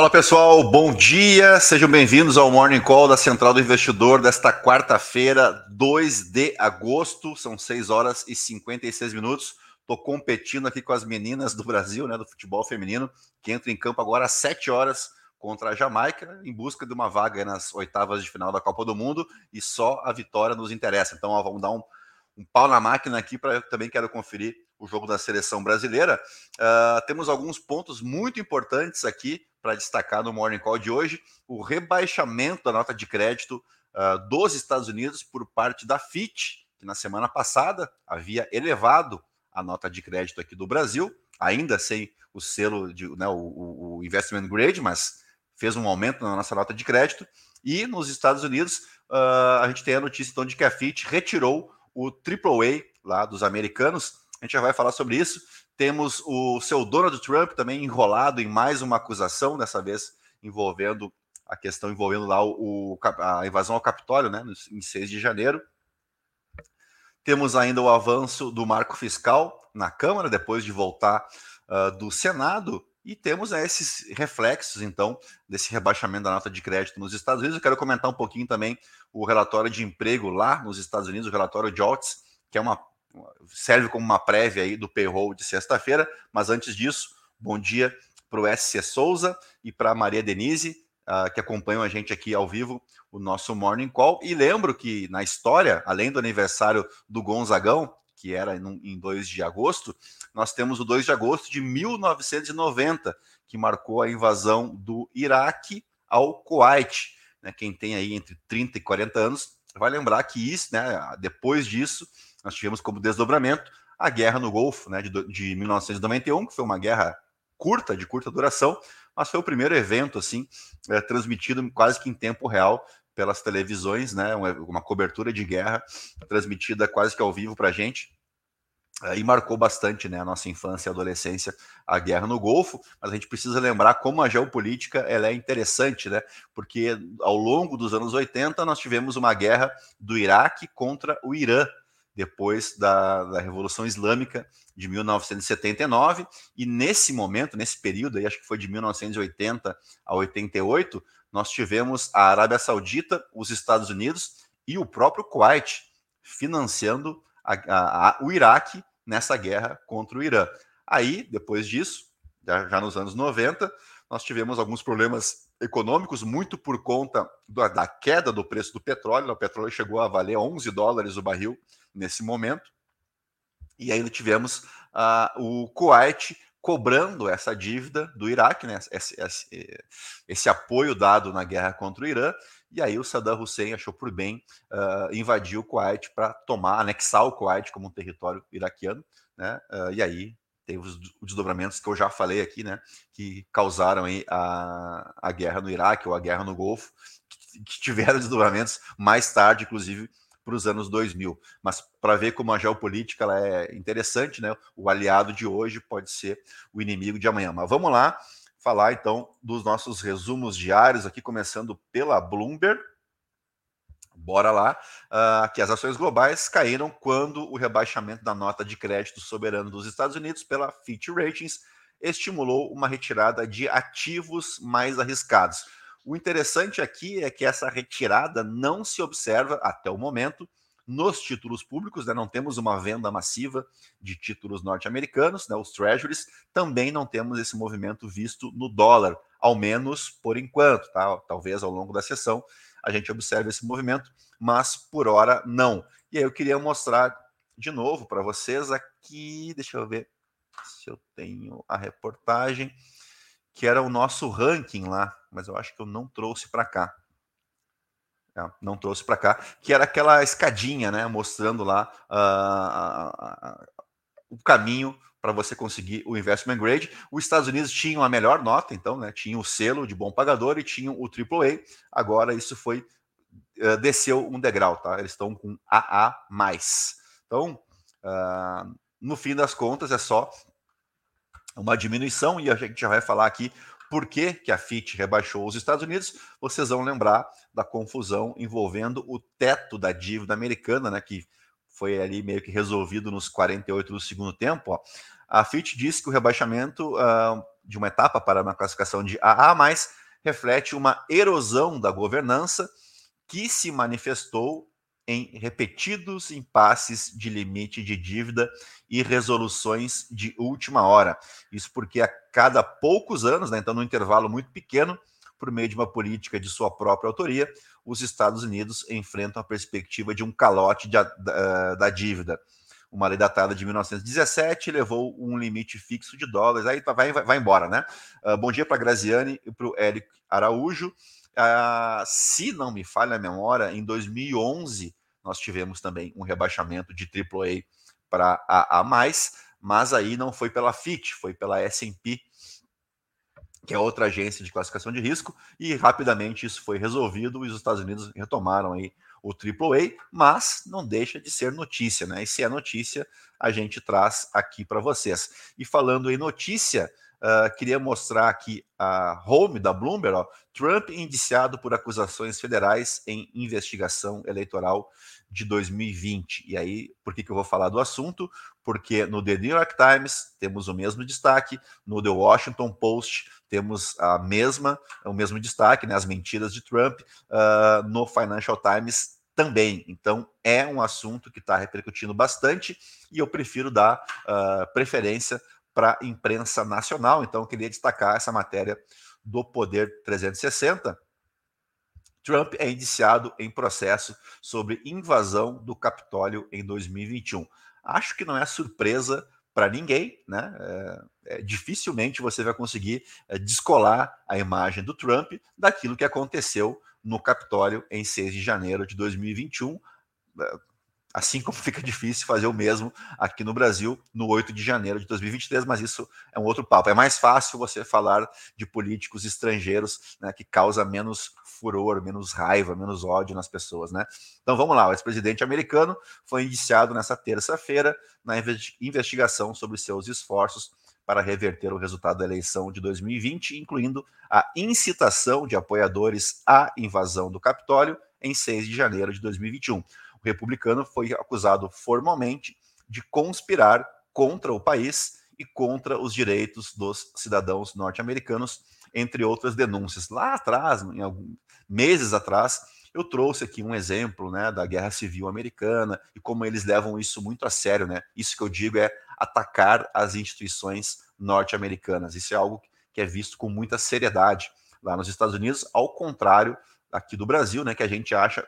Fala pessoal, bom dia, sejam bem-vindos ao Morning Call da Central do Investidor desta quarta-feira, 2 de agosto, são 6 horas e 56 minutos. Estou competindo aqui com as meninas do Brasil, né, do futebol feminino, que entra em campo agora às 7 horas contra a Jamaica, em busca de uma vaga nas oitavas de final da Copa do Mundo, e só a vitória nos interessa. Então, ó, vamos dar um, um pau na máquina aqui para eu também quero conferir o jogo da seleção brasileira. Uh, temos alguns pontos muito importantes aqui para destacar no Morning Call de hoje: o rebaixamento da nota de crédito uh, dos Estados Unidos por parte da Fitch, que na semana passada havia elevado a nota de crédito aqui do Brasil, ainda sem o selo de né, o, o investment grade, mas fez um aumento na nossa nota de crédito. E nos Estados Unidos, uh, a gente tem a notícia então de que a Fitch retirou o AAA lá dos americanos. A gente já vai falar sobre isso. Temos o seu Donald Trump também enrolado em mais uma acusação, dessa vez envolvendo a questão envolvendo lá o, a invasão ao Capitólio, né, em 6 de janeiro. Temos ainda o avanço do marco fiscal na Câmara, depois de voltar uh, do Senado, e temos né, esses reflexos, então, desse rebaixamento da nota de crédito nos Estados Unidos. Eu quero comentar um pouquinho também o relatório de emprego lá nos Estados Unidos, o relatório JOLTS, que é uma serve como uma prévia aí do payroll de sexta-feira, mas antes disso, bom dia para o SC Souza e para Maria Denise, uh, que acompanham a gente aqui ao vivo, o nosso Morning Call. E lembro que na história, além do aniversário do Gonzagão, que era em 2 de agosto, nós temos o 2 de agosto de 1990, que marcou a invasão do Iraque ao Kuwait. Né? Quem tem aí entre 30 e 40 anos vai lembrar que isso, né, depois disso, nós tivemos como desdobramento a guerra no Golfo, né, de, de 1991, que foi uma guerra curta, de curta duração, mas foi o primeiro evento assim é, transmitido quase que em tempo real pelas televisões, né, uma, uma cobertura de guerra transmitida quase que ao vivo para a gente é, e marcou bastante né, a nossa infância e adolescência a guerra no Golfo, mas a gente precisa lembrar como a geopolítica ela é interessante, né? Porque ao longo dos anos 80 nós tivemos uma guerra do Iraque contra o Irã, depois da, da, Revolução Islâmica de 1979, e nesse momento, nesse período, aí, acho que foi de 1980 a 88, nós tivemos a Arábia Saudita, os Estados Unidos e o próprio Kuwait financiando a, a, a, o Iraque nessa guerra contra o Irã. Aí, depois disso, já, já nos anos 90, nós tivemos alguns problemas econômicos, muito por conta da, da queda do preço do petróleo. O petróleo chegou a valer 11 dólares o barril nesse momento. E ainda tivemos uh, o Kuwait cobrando essa dívida do Iraque, né? esse, esse, esse, apoio dado na guerra contra o Irã. E aí o Saddam Hussein achou por bem uh, invadir o Kuwait para tomar, anexar o Kuwait como um território iraquiano. Né? Uh, e aí teve os, os desdobramentos que eu já falei aqui, né? Que causaram aí a, a guerra no Iraque ou a guerra no Golfo, que, que tiveram desdobramentos mais tarde, inclusive para os anos 2000. Mas para ver como a geopolítica ela é interessante, né? O aliado de hoje pode ser o inimigo de amanhã. Mas vamos lá falar então dos nossos resumos diários aqui, começando pela Bloomberg. Bora lá, uh, que as ações globais caíram quando o rebaixamento da nota de crédito soberano dos Estados Unidos pela Fitch Ratings estimulou uma retirada de ativos mais arriscados. O interessante aqui é que essa retirada não se observa até o momento nos títulos públicos, né? não temos uma venda massiva de títulos norte-americanos, né? os treasuries, também não temos esse movimento visto no dólar, ao menos por enquanto, tá? talvez ao longo da sessão a gente observe esse movimento, mas por hora não. E aí eu queria mostrar de novo para vocês aqui, deixa eu ver se eu tenho a reportagem que era o nosso ranking lá, mas eu acho que eu não trouxe para cá. É, não trouxe para cá, que era aquela escadinha, né, mostrando lá uh, o caminho para você conseguir o investment grade. Os Estados Unidos tinham a melhor nota, então, né, tinha o selo de bom pagador e tinham o AAA. Agora isso foi uh, desceu um degrau, tá? Eles estão com AA+. Então, uh, no fim das contas, é só uma diminuição, e a gente já vai falar aqui por que, que a FIT rebaixou os Estados Unidos. Vocês vão lembrar da confusão envolvendo o teto da dívida americana, né, que foi ali meio que resolvido nos 48 do segundo tempo. Ó. A Fitch disse que o rebaixamento uh, de uma etapa para uma classificação de AA+, reflete uma erosão da governança que se manifestou em repetidos impasses de limite de dívida e resoluções de última hora. Isso porque a cada poucos anos, né, então num intervalo muito pequeno, por meio de uma política de sua própria autoria, os Estados Unidos enfrentam a perspectiva de um calote de, da, da dívida. Uma lei datada de 1917 levou um limite fixo de dólares. Aí vai, vai, vai embora, né? Uh, bom dia para Graziane e para o Eric Araújo. Uh, se não me falha a memória, em 2011 nós tivemos também um rebaixamento de AAA para AA+, mas aí não foi pela FIT, foi pela S&P, que é outra agência de classificação de risco, e rapidamente isso foi resolvido e os Estados Unidos retomaram aí o AAA, mas não deixa de ser notícia, né? E se é notícia, a gente traz aqui para vocês. E falando em notícia, Uh, queria mostrar aqui a home da Bloomberg, ó, Trump indiciado por acusações federais em investigação eleitoral de 2020. E aí, por que, que eu vou falar do assunto? Porque no The New York Times temos o mesmo destaque, no The Washington Post temos a mesma, o mesmo destaque, né, as mentiras de Trump, uh, no Financial Times também. Então, é um assunto que está repercutindo bastante e eu prefiro dar uh, preferência para a imprensa nacional. Então, queria destacar essa matéria do Poder 360. Trump é indiciado em processo sobre invasão do Capitólio em 2021. Acho que não é surpresa para ninguém, né? É, é, dificilmente você vai conseguir é, descolar a imagem do Trump daquilo que aconteceu no Capitólio em 6 de janeiro de 2021. Assim como fica difícil fazer o mesmo aqui no Brasil no 8 de janeiro de 2023, mas isso é um outro papo. É mais fácil você falar de políticos estrangeiros né, que causa menos furor, menos raiva, menos ódio nas pessoas, né? Então vamos lá, o ex-presidente americano foi indiciado nessa terça-feira na investigação sobre seus esforços para reverter o resultado da eleição de 2020, incluindo a incitação de apoiadores à invasão do Capitólio em 6 de janeiro de 2021 o republicano foi acusado formalmente de conspirar contra o país e contra os direitos dos cidadãos norte-americanos, entre outras denúncias. Lá atrás, em alguns meses atrás, eu trouxe aqui um exemplo né, da Guerra Civil Americana e como eles levam isso muito a sério. Né? Isso que eu digo é atacar as instituições norte-americanas. Isso é algo que é visto com muita seriedade lá nos Estados Unidos, ao contrário aqui do Brasil, né, que a gente acha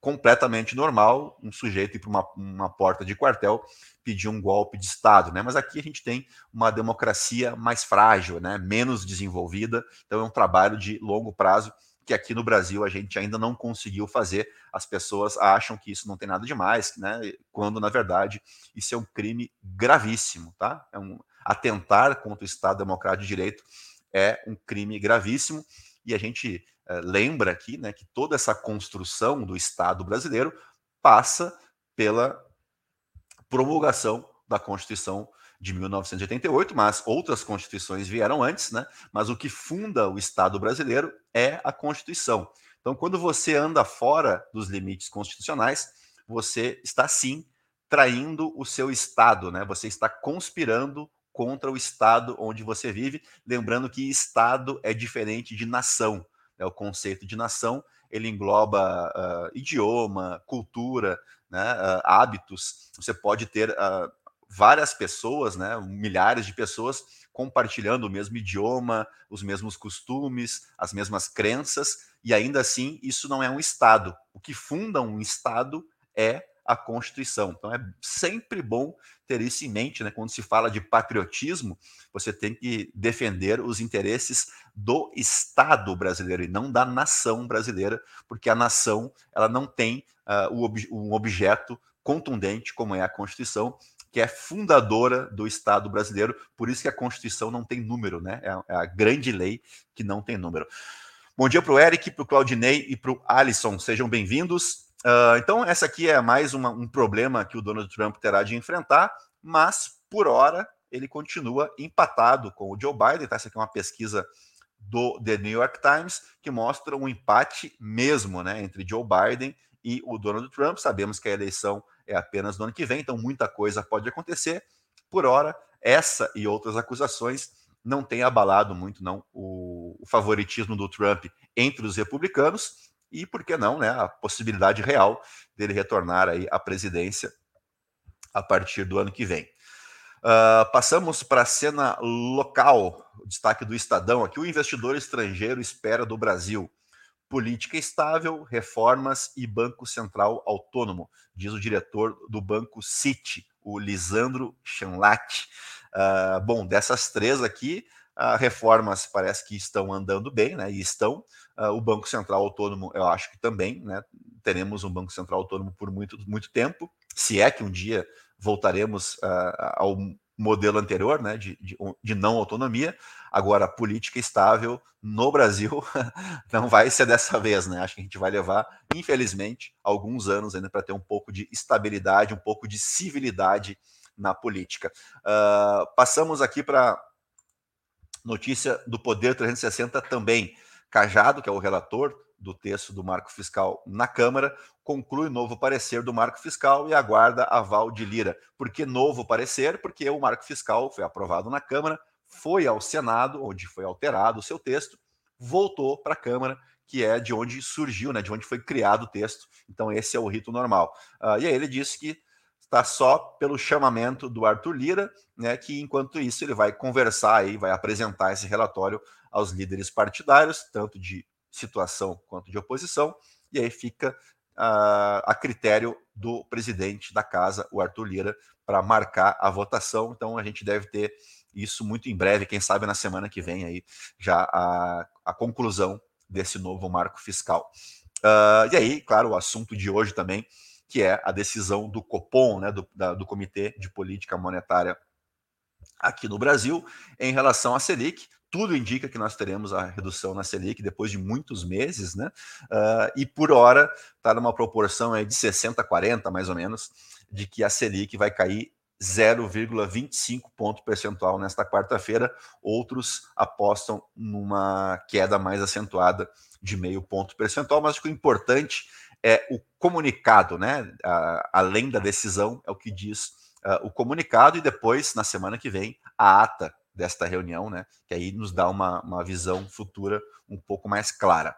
completamente normal um sujeito ir para uma, uma porta de quartel pedir um golpe de Estado, né? Mas aqui a gente tem uma democracia mais frágil, né? Menos desenvolvida, então é um trabalho de longo prazo que aqui no Brasil a gente ainda não conseguiu fazer. As pessoas acham que isso não tem nada demais, né? Quando na verdade isso é um crime gravíssimo, tá? É um atentar contra o Estado Democrático de Direito é um crime gravíssimo e a gente lembra aqui né, que toda essa construção do Estado brasileiro passa pela promulgação da Constituição de 1988, mas outras constituições vieram antes, né? Mas o que funda o Estado brasileiro é a Constituição. Então, quando você anda fora dos limites constitucionais, você está sim traindo o seu Estado, né? Você está conspirando contra o Estado onde você vive, lembrando que Estado é diferente de nação né, o conceito de nação, ele engloba uh, idioma, cultura, né, uh, hábitos. Você pode ter uh, várias pessoas, né, milhares de pessoas compartilhando o mesmo idioma, os mesmos costumes, as mesmas crenças, e ainda assim isso não é um Estado. O que funda um Estado é a Constituição. Então é sempre bom ter isso em mente, né? Quando se fala de patriotismo, você tem que defender os interesses do Estado brasileiro e não da nação brasileira, porque a nação ela não tem uh, um objeto contundente como é a Constituição, que é fundadora do Estado brasileiro. Por isso que a Constituição não tem número, né? É a, é a grande lei que não tem número. Bom dia para o Eric, para o Claudinei e para o Alisson. Sejam bem-vindos. Uh, então, essa aqui é mais uma, um problema que o Donald Trump terá de enfrentar, mas por hora ele continua empatado com o Joe Biden. Tá? Essa aqui é uma pesquisa do The New York Times que mostra um empate mesmo né, entre Joe Biden e o Donald Trump. Sabemos que a eleição é apenas no ano que vem, então muita coisa pode acontecer. Por hora, essa e outras acusações não têm abalado muito não o, o favoritismo do Trump entre os republicanos e, por que não, né, a possibilidade real dele retornar aí à presidência a partir do ano que vem. Uh, passamos para a cena local, destaque do Estadão aqui. O investidor estrangeiro espera do Brasil política estável, reformas e Banco Central autônomo, diz o diretor do Banco City, o Lisandro Chanlat. Uh, bom, dessas três aqui, reformas parece que estão andando bem, né? E estão. Uh, o Banco Central Autônomo, eu acho que também, né? Teremos um Banco Central Autônomo por muito, muito tempo, se é que um dia voltaremos uh, ao modelo anterior, né, de, de, de, não autonomia. Agora, política estável no Brasil não vai ser dessa vez, né? Acho que a gente vai levar, infelizmente, alguns anos ainda para ter um pouco de estabilidade, um pouco de civilidade na política. Uh, passamos aqui para notícia do Poder 360 também. Cajado, que é o relator do texto do marco fiscal na Câmara, conclui novo parecer do marco fiscal e aguarda aval de Lira. Por que novo parecer? Porque o marco fiscal foi aprovado na Câmara, foi ao Senado, onde foi alterado o seu texto, voltou para a Câmara, que é de onde surgiu, né, de onde foi criado o texto. Então, esse é o rito normal. Uh, e aí ele disse que está só pelo chamamento do Arthur Lira, né, que enquanto isso ele vai conversar aí, vai apresentar esse relatório aos líderes partidários, tanto de situação quanto de oposição, e aí fica uh, a critério do presidente da casa, o Arthur Lira, para marcar a votação. Então a gente deve ter isso muito em breve, quem sabe na semana que vem aí já a, a conclusão desse novo marco fiscal. Uh, e aí, claro, o assunto de hoje também, que é a decisão do Copom, né, do, da, do Comitê de Política Monetária aqui no Brasil, em relação à Selic tudo indica que nós teremos a redução na Selic depois de muitos meses, né? Uh, e por hora está numa proporção aí de 60 a 40, mais ou menos, de que a Selic vai cair 0,25 ponto percentual nesta quarta-feira. Outros apostam numa queda mais acentuada de meio ponto percentual, mas acho que o importante é o comunicado, né? Uh, além da decisão, é o que diz uh, o comunicado, e depois, na semana que vem, a ata desta reunião, né? Que aí nos dá uma, uma visão futura um pouco mais clara.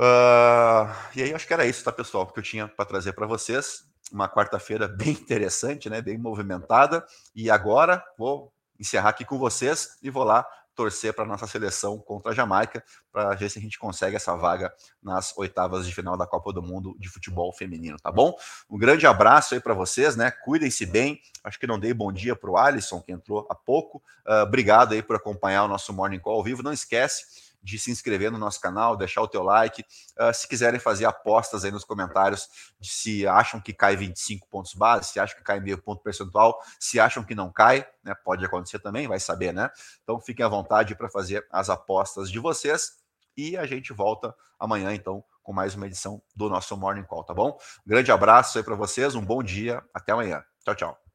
Uh, e aí acho que era isso, tá, pessoal, que eu tinha para trazer para vocês. Uma quarta-feira bem interessante, né? Bem movimentada. E agora vou encerrar aqui com vocês e vou lá torcer para nossa seleção contra a Jamaica, para ver se a gente consegue essa vaga nas oitavas de final da Copa do Mundo de futebol feminino, tá bom? Um grande abraço aí para vocês, né? Cuidem-se bem. Acho que não dei bom dia para o Alisson, que entrou há pouco. Uh, obrigado aí por acompanhar o nosso Morning Call ao vivo. Não esquece de se inscrever no nosso canal, deixar o teu like. Uh, se quiserem fazer apostas aí nos comentários de se acham que cai 25 pontos base, se acham que cai meio ponto percentual, se acham que não cai, né? Pode acontecer também, vai saber, né? Então fiquem à vontade para fazer as apostas de vocês e a gente volta amanhã então com mais uma edição do nosso Morning Call, tá bom? grande abraço aí para vocês, um bom dia, até amanhã. Tchau, tchau.